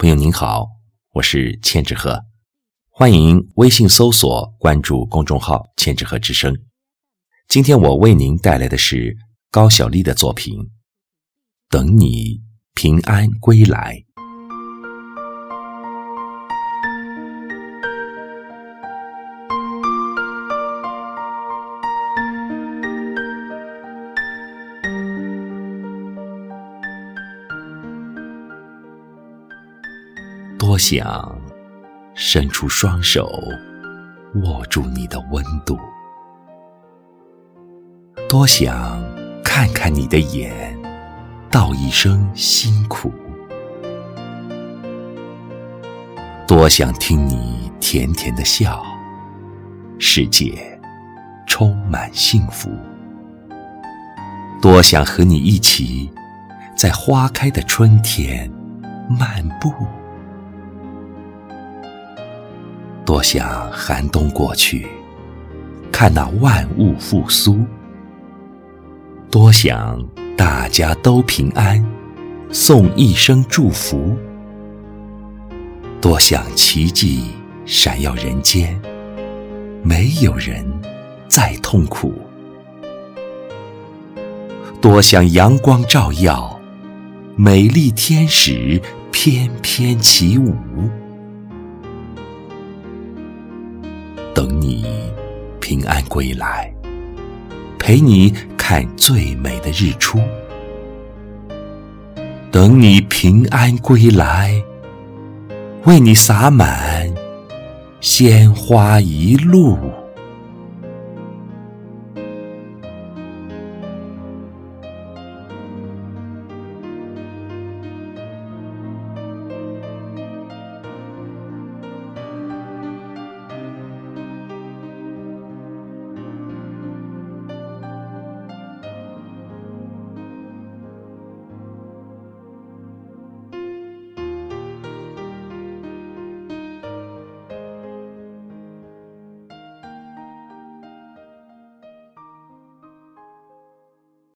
朋友您好，我是千纸鹤，欢迎微信搜索关注公众号“千纸鹤之声”。今天我为您带来的是高小丽的作品《等你平安归来》。多想伸出双手握住你的温度，多想看看你的眼，道一声辛苦，多想听你甜甜的笑，世界充满幸福，多想和你一起在花开的春天漫步。多想寒冬过去，看那万物复苏；多想大家都平安，送一声祝福；多想奇迹闪耀人间，没有人再痛苦；多想阳光照耀，美丽天使翩翩起舞。等你平安归来，陪你看最美的日出。等你平安归来，为你洒满鲜花一路。